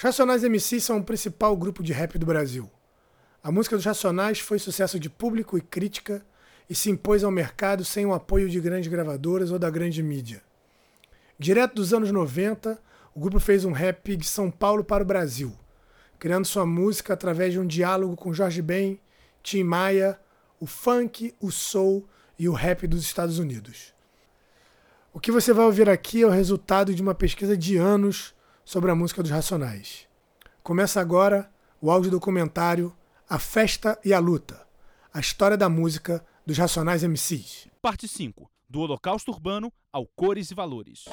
Os Racionais MCs são o principal grupo de rap do Brasil. A música dos Racionais foi sucesso de público e crítica e se impôs ao mercado sem o apoio de grandes gravadoras ou da grande mídia. Direto dos anos 90, o grupo fez um rap de São Paulo para o Brasil, criando sua música através de um diálogo com Jorge Ben, Tim Maia, o funk, o soul e o rap dos Estados Unidos. O que você vai ouvir aqui é o resultado de uma pesquisa de anos sobre a música dos Racionais. Começa agora o áudio documentário A Festa e a Luta A História da Música dos Racionais MCs. Parte 5 Do Holocausto Urbano ao Cores e Valores.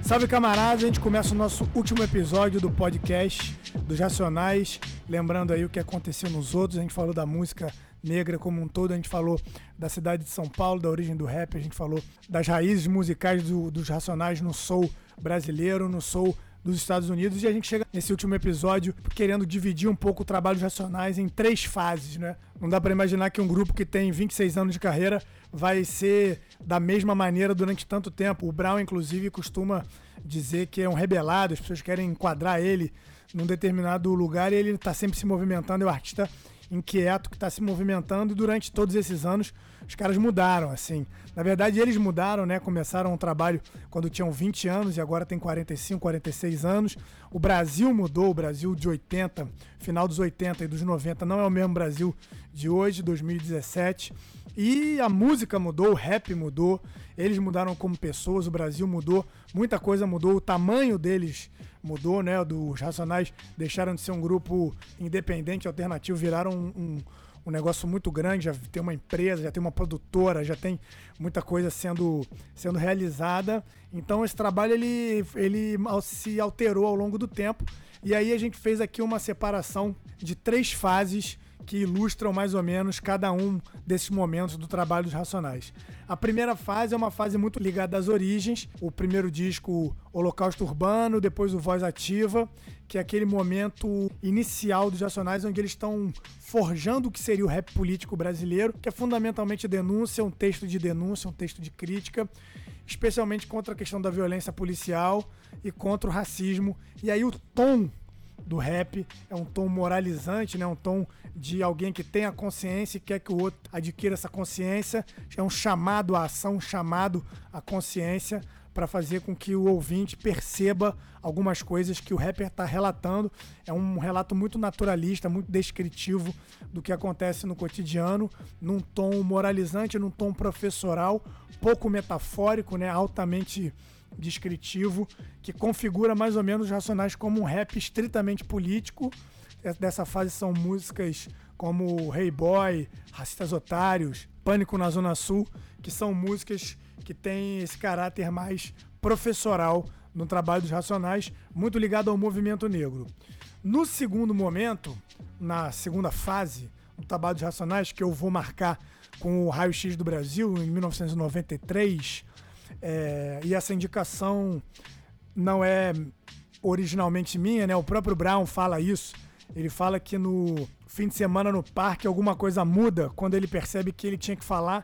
Salve camaradas, a gente começa o nosso último episódio do podcast dos Racionais. Lembrando aí o que aconteceu nos outros, a gente falou da música negra como um todo. A gente falou da cidade de São Paulo, da origem do rap, a gente falou das raízes musicais do, dos Racionais no soul brasileiro, no soul dos Estados Unidos. E a gente chega nesse último episódio querendo dividir um pouco o trabalho dos Racionais em três fases, né? Não dá para imaginar que um grupo que tem 26 anos de carreira vai ser da mesma maneira durante tanto tempo. O Brown, inclusive, costuma dizer que é um rebelado, as pessoas querem enquadrar ele num determinado lugar e ele está sempre se movimentando, é o artista inquieto que está se movimentando e durante todos esses anos os caras mudaram, assim. Na verdade, eles mudaram, né? Começaram um trabalho quando tinham 20 anos e agora tem 45, 46 anos. O Brasil mudou, o Brasil de 80, final dos 80 e dos 90 não é o mesmo Brasil de hoje, 2017. E a música mudou, o rap mudou, eles mudaram como pessoas, o Brasil mudou, muita coisa mudou, o tamanho deles mudou, né? Dos Racionais deixaram de ser um grupo independente, alternativo, viraram um, um, um, negócio muito grande, já tem uma empresa, já tem uma produtora, já tem muita coisa sendo, sendo realizada. Então esse trabalho ele, ele se alterou ao longo do tempo. E aí a gente fez aqui uma separação de três fases que ilustram mais ou menos cada um desses momentos do trabalho dos Racionais. A primeira fase é uma fase muito ligada às origens. O primeiro disco, Holocausto Urbano, depois o Voz Ativa, que é aquele momento inicial dos Racionais, onde eles estão forjando o que seria o rap político brasileiro, que é fundamentalmente denúncia, um texto de denúncia, um texto de crítica, especialmente contra a questão da violência policial e contra o racismo. E aí o tom do rap é um tom moralizante, né? Um tom de alguém que tem a consciência e quer que o outro adquira essa consciência. É um chamado à ação, um chamado à consciência para fazer com que o ouvinte perceba algumas coisas que o rapper está relatando. É um relato muito naturalista, muito descritivo do que acontece no cotidiano, num tom moralizante, num tom professoral, pouco metafórico, né? altamente descritivo que configura mais ou menos os Racionais como um rap estritamente político. Dessa fase são músicas como Hey Boy, Racistas Otários, Pânico na Zona Sul, que são músicas que têm esse caráter mais professoral no trabalho dos Racionais, muito ligado ao movimento negro. No segundo momento, na segunda fase do trabalho dos Racionais, que eu vou marcar com o Raio X do Brasil, em 1993, é, e essa indicação não é originalmente minha, né? O próprio Brown fala isso. Ele fala que no fim de semana no parque alguma coisa muda quando ele percebe que ele tinha que falar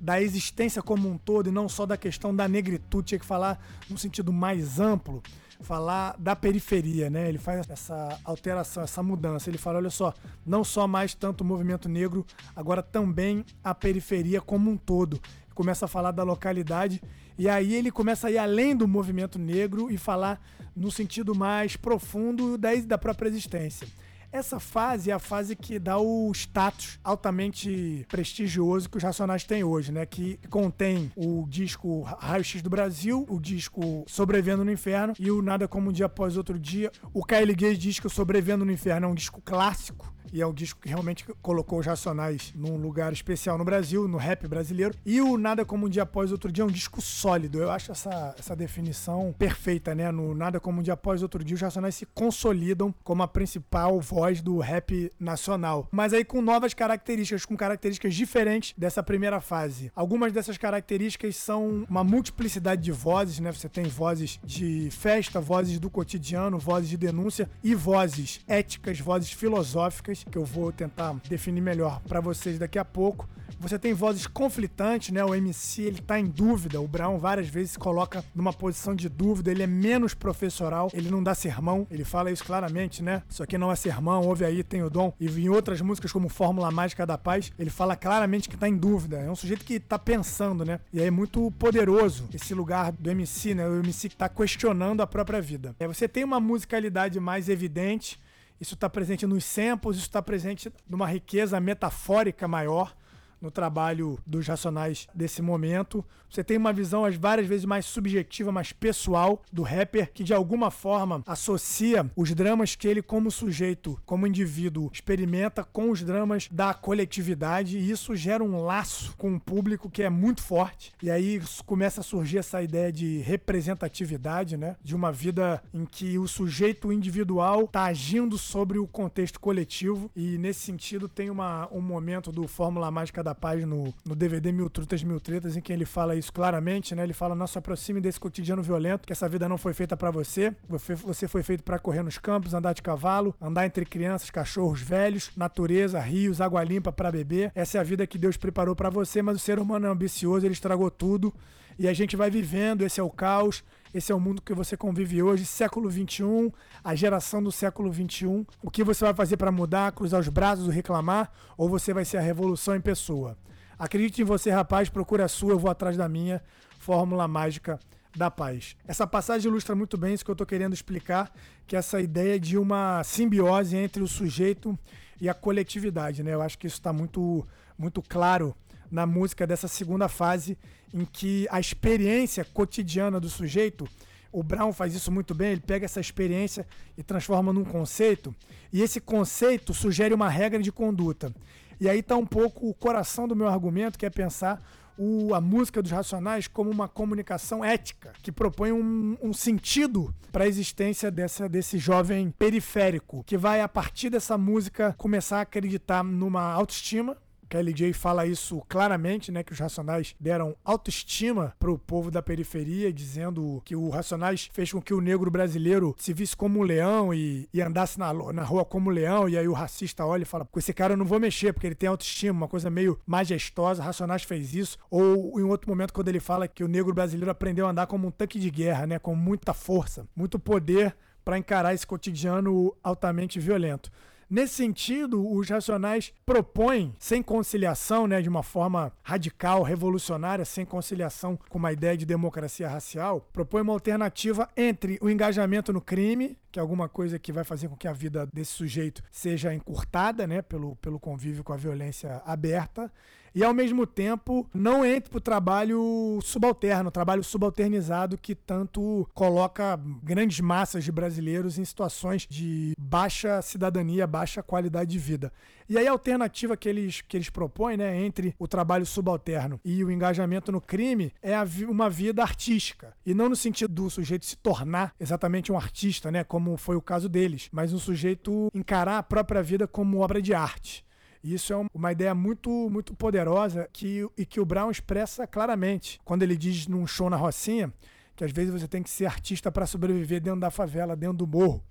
da existência como um todo e não só da questão da negritude, tinha que falar num sentido mais amplo, falar da periferia, né? Ele faz essa alteração, essa mudança. Ele fala, olha só, não só mais tanto o movimento negro, agora também a periferia como um todo. Começa a falar da localidade e aí ele começa a ir além do movimento negro e falar no sentido mais profundo da, da própria existência. Essa fase é a fase que dá o status altamente prestigioso que os Racionais têm hoje, né? Que contém o disco Raio X do Brasil, o disco Sobrevivendo no Inferno e o Nada Como Um Dia Após Outro Dia. O Kyle Gaze diz que o Sobrevivendo no Inferno é um disco clássico e é um disco que realmente colocou os Racionais num lugar especial no Brasil, no rap brasileiro. E o Nada Como Um Dia Após Outro Dia é um disco sólido. Eu acho essa, essa definição perfeita, né? No Nada Como Um Dia Após Outro Dia, os Racionais se consolidam como a principal voz do rap nacional. Mas aí com novas características, com características diferentes dessa primeira fase. Algumas dessas características são uma multiplicidade de vozes, né? Você tem vozes de festa, vozes do cotidiano, vozes de denúncia e vozes éticas, vozes filosóficas que eu vou tentar definir melhor para vocês daqui a pouco. você tem vozes conflitantes, né? O MC ele tá em dúvida, o Brown várias vezes se coloca numa posição de dúvida, ele é menos professoral, ele não dá sermão, ele fala isso claramente, né? Isso aqui não é sermão, ouve aí, tem o dom. E em outras músicas como Fórmula Mágica da Paz, ele fala claramente que tá em dúvida, é um sujeito que tá pensando, né? E é muito poderoso esse lugar do MC, né? O MC que tá questionando a própria vida. É, você tem uma musicalidade mais evidente, isso está presente nos samples, isso está presente numa riqueza metafórica maior no trabalho dos Racionais desse momento. Você tem uma visão, às várias vezes, mais subjetiva, mais pessoal do rapper, que de alguma forma associa os dramas que ele, como sujeito, como indivíduo, experimenta com os dramas da coletividade, e isso gera um laço com o público que é muito forte. E aí começa a surgir essa ideia de representatividade, né? De uma vida em que o sujeito individual está agindo sobre o contexto coletivo, e nesse sentido tem uma, um momento do Fórmula Mágica da Paz no, no DVD Mil Trutas, Mil Tretas, em que ele fala isso claramente, né? Ele fala: não se aproxime desse cotidiano violento, que essa vida não foi feita para você. Você foi feito para correr nos campos, andar de cavalo, andar entre crianças, cachorros velhos, natureza, rios, água limpa para beber. Essa é a vida que Deus preparou para você, mas o ser humano é ambicioso, ele estragou tudo. E a gente vai vivendo, esse é o caos, esse é o mundo que você convive hoje, século 21, a geração do século 21. O que você vai fazer para mudar, cruzar os braços, reclamar, ou você vai ser a revolução em pessoa? Acredite em você, rapaz, procure a sua, eu vou atrás da minha. Fórmula mágica da paz. Essa passagem ilustra muito bem isso que eu estou querendo explicar, que é essa ideia de uma simbiose entre o sujeito e a coletividade, né? Eu acho que isso está muito, muito claro na música dessa segunda fase, em que a experiência cotidiana do sujeito, o Brown faz isso muito bem, ele pega essa experiência e transforma num conceito, e esse conceito sugere uma regra de conduta. E aí está um pouco o coração do meu argumento, que é pensar o, a música dos Racionais como uma comunicação ética, que propõe um, um sentido para a existência dessa, desse jovem periférico, que vai, a partir dessa música, começar a acreditar numa autoestima, que a LJ fala isso claramente, né? Que os Racionais deram autoestima para o povo da periferia, dizendo que o Racionais fez com que o negro brasileiro se visse como um leão e, e andasse na, na rua como um leão. E aí o racista olha e fala: com esse cara eu não vou mexer, porque ele tem autoestima, uma coisa meio majestosa. Racionais fez isso. Ou em outro momento, quando ele fala que o negro brasileiro aprendeu a andar como um tanque de guerra, né? Com muita força, muito poder para encarar esse cotidiano altamente violento. Nesse sentido, os racionais propõem, sem conciliação, né, de uma forma radical, revolucionária, sem conciliação com uma ideia de democracia racial, propõem uma alternativa entre o engajamento no crime, que é alguma coisa que vai fazer com que a vida desse sujeito seja encurtada, né, pelo, pelo convívio com a violência aberta, e ao mesmo tempo não entre para o trabalho subalterno, trabalho subalternizado que tanto coloca grandes massas de brasileiros em situações de baixa cidadania, baixa qualidade de vida. E aí a alternativa que eles, que eles propõem, né, entre o trabalho subalterno e o engajamento no crime é uma vida artística. E não no sentido do sujeito se tornar exatamente um artista, né, como foi o caso deles, mas um sujeito encarar a própria vida como obra de arte. Isso é uma ideia muito, muito poderosa que, e que o Brown expressa claramente quando ele diz num show na Rocinha que às vezes você tem que ser artista para sobreviver dentro da favela, dentro do morro.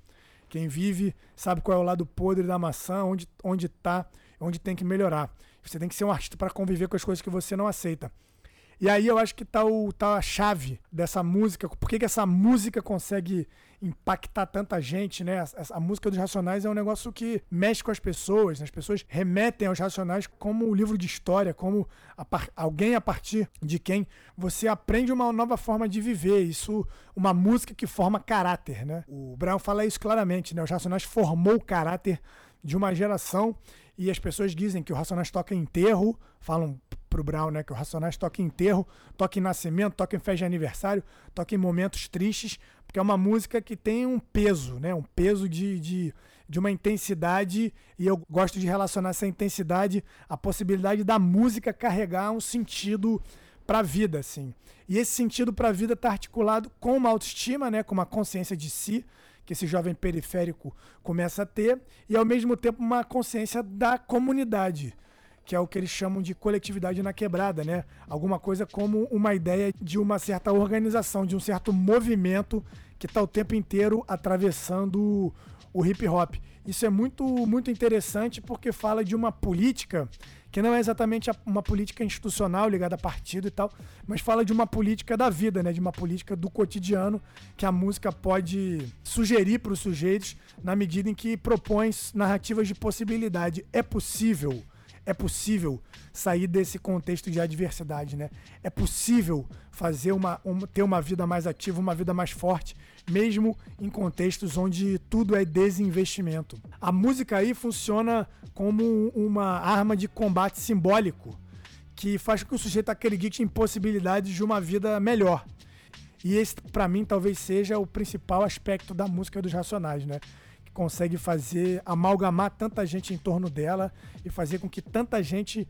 Quem vive sabe qual é o lado podre da maçã, onde onde tá, onde tem que melhorar. Você tem que ser um artista para conviver com as coisas que você não aceita. E aí eu acho que tá, o, tá a chave dessa música. Por que, que essa música consegue impactar tanta gente, né? A, a, música dos Racionais é um negócio que mexe com as pessoas. Né? As pessoas remetem aos Racionais como um livro de história, como a alguém a partir de quem você aprende uma nova forma de viver. Isso, uma música que forma caráter, né? O Brown fala isso claramente, né? Os Racionais formou o caráter de uma geração e as pessoas dizem que o Racionais toca enterro, falam pro Brown, né? Que o Racionais toca em enterro, toca em nascimento, toca em festa de aniversário, toca em momentos tristes, porque é uma música que tem um peso, né? Um peso de, de, de uma intensidade, e eu gosto de relacionar essa intensidade à possibilidade da música carregar um sentido para a vida, assim. E esse sentido para a vida está articulado com uma autoestima, né? Com uma consciência de si, que esse jovem periférico começa a ter, e ao mesmo tempo uma consciência da comunidade que é o que eles chamam de coletividade na quebrada, né? Alguma coisa como uma ideia de uma certa organização, de um certo movimento que está o tempo inteiro atravessando o hip hop. Isso é muito, muito interessante porque fala de uma política que não é exatamente uma política institucional ligada a partido e tal, mas fala de uma política da vida, né? De uma política do cotidiano que a música pode sugerir para os sujeitos na medida em que propõe narrativas de possibilidade. É possível é possível sair desse contexto de adversidade, né? É possível fazer uma, ter uma vida mais ativa, uma vida mais forte, mesmo em contextos onde tudo é desinvestimento. A música aí funciona como uma arma de combate simbólico que faz com que o sujeito acredite em possibilidades de uma vida melhor. E esse, para mim, talvez seja o principal aspecto da música dos Racionais, né? Consegue fazer amalgamar tanta gente em torno dela e fazer com que tanta gente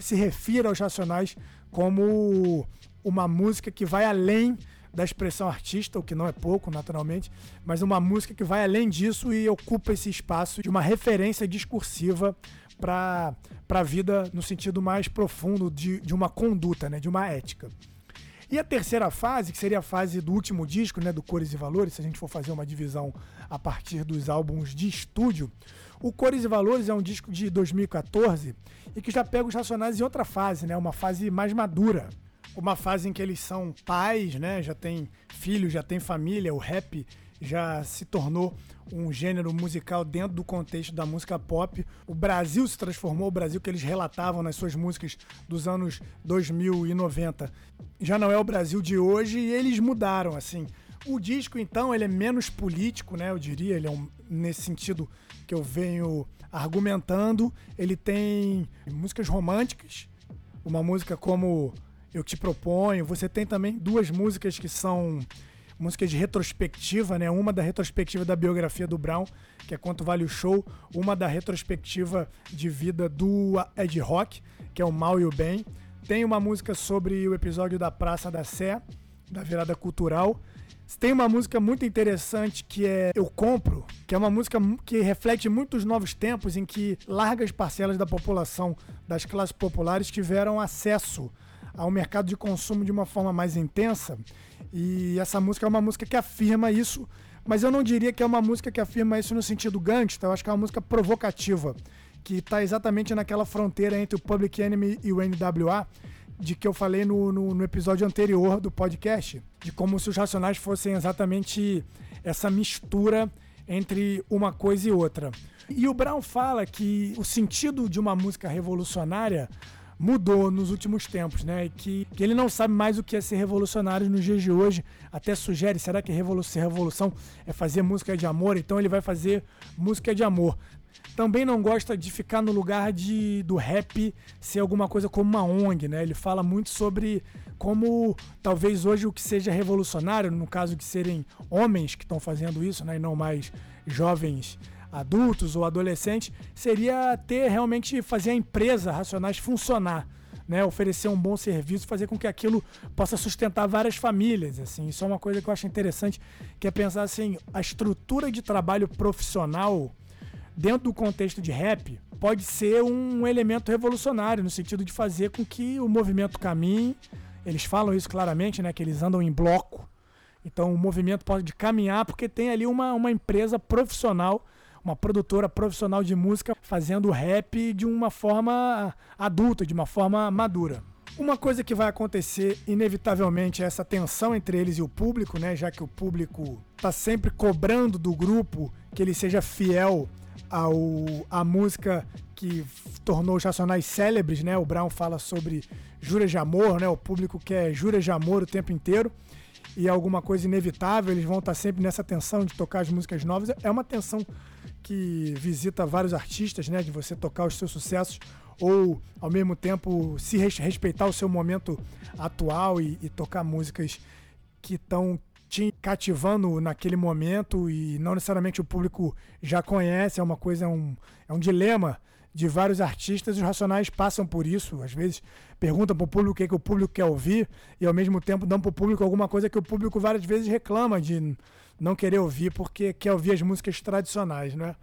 se refira aos Racionais como uma música que vai além da expressão artista, o que não é pouco, naturalmente, mas uma música que vai além disso e ocupa esse espaço de uma referência discursiva para a vida no sentido mais profundo de, de uma conduta, né, de uma ética. E a terceira fase, que seria a fase do último disco, né, do Cores e Valores, se a gente for fazer uma divisão a partir dos álbuns de estúdio, o Cores e Valores é um disco de 2014 e que já pega os Racionais em outra fase, né, uma fase mais madura. Uma fase em que eles são pais, né, já tem filhos, já tem família, o rap já se tornou um gênero musical dentro do contexto da música pop. O Brasil se transformou, o Brasil que eles relatavam nas suas músicas dos anos 2090. Já não é o Brasil de hoje e eles mudaram, assim. O disco, então, ele é menos político, né? Eu diria, ele é um, nesse sentido que eu venho argumentando. Ele tem músicas românticas, uma música como Eu Te Proponho. Você tem também duas músicas que são músicas de retrospectiva, né? Uma da retrospectiva da biografia do Brown, que é Quanto Vale o Show, uma da retrospectiva de vida do Ed Rock, que é o Mal e o Bem. Tem uma música sobre o episódio da Praça da Sé, da virada cultural. Tem uma música muito interessante que é Eu Compro, que é uma música que reflete muitos novos tempos em que largas parcelas da população das classes populares tiveram acesso ao mercado de consumo de uma forma mais intensa e essa música é uma música que afirma isso, mas eu não diria que é uma música que afirma isso no sentido gangsta, eu acho que é uma música provocativa, que está exatamente naquela fronteira entre o Public Enemy e o NWA, de que eu falei no, no, no episódio anterior do podcast, de como se os Racionais fossem exatamente essa mistura entre uma coisa e outra. E o Brown fala que o sentido de uma música revolucionária mudou nos últimos tempos, né? E que, que ele não sabe mais o que é ser revolucionário nos dias de hoje. Até sugere, será que revolução, revolução é fazer música de amor? Então ele vai fazer música de amor. Também não gosta de ficar no lugar de do rap ser alguma coisa como uma ONG, né? Ele fala muito sobre como talvez hoje o que seja revolucionário, no caso de serem homens que estão fazendo isso, né? E não mais jovens adultos ou adolescentes, seria ter realmente fazer a empresa Racionais funcionar. Né, oferecer um bom serviço, fazer com que aquilo possa sustentar várias famílias. Assim, isso é uma coisa que eu acho interessante, que é pensar assim, a estrutura de trabalho profissional dentro do contexto de rap pode ser um elemento revolucionário no sentido de fazer com que o movimento caminhe. Eles falam isso claramente, né, que eles andam em bloco. Então o movimento pode caminhar porque tem ali uma, uma empresa profissional uma produtora profissional de música fazendo rap de uma forma adulta, de uma forma madura. Uma coisa que vai acontecer inevitavelmente é essa tensão entre eles e o público, né? Já que o público está sempre cobrando do grupo que ele seja fiel ao a música que tornou os Racionais célebres, né? O Brown fala sobre juras de amor, né? O público quer juras de amor o tempo inteiro e alguma coisa inevitável, eles vão estar tá sempre nessa tensão de tocar as músicas novas. É uma tensão que visita vários artistas, né? De você tocar os seus sucessos ou, ao mesmo tempo, se respeitar o seu momento atual e, e tocar músicas que estão te cativando naquele momento e não necessariamente o público já conhece, é uma coisa, é um, é um dilema de vários artistas, os Racionais passam por isso, às vezes perguntam para o público o que, é que o público quer ouvir e ao mesmo tempo dão para o público alguma coisa que o público várias vezes reclama de não querer ouvir porque quer ouvir as músicas tradicionais, né?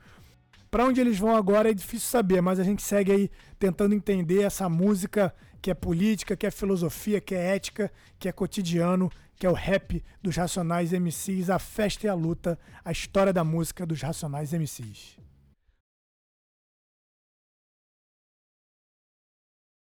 Para onde eles vão agora é difícil saber, mas a gente segue aí tentando entender essa música que é política, que é filosofia, que é ética, que é cotidiano, que é o rap dos Racionais MCs, a festa e a luta, a história da música dos Racionais MCs.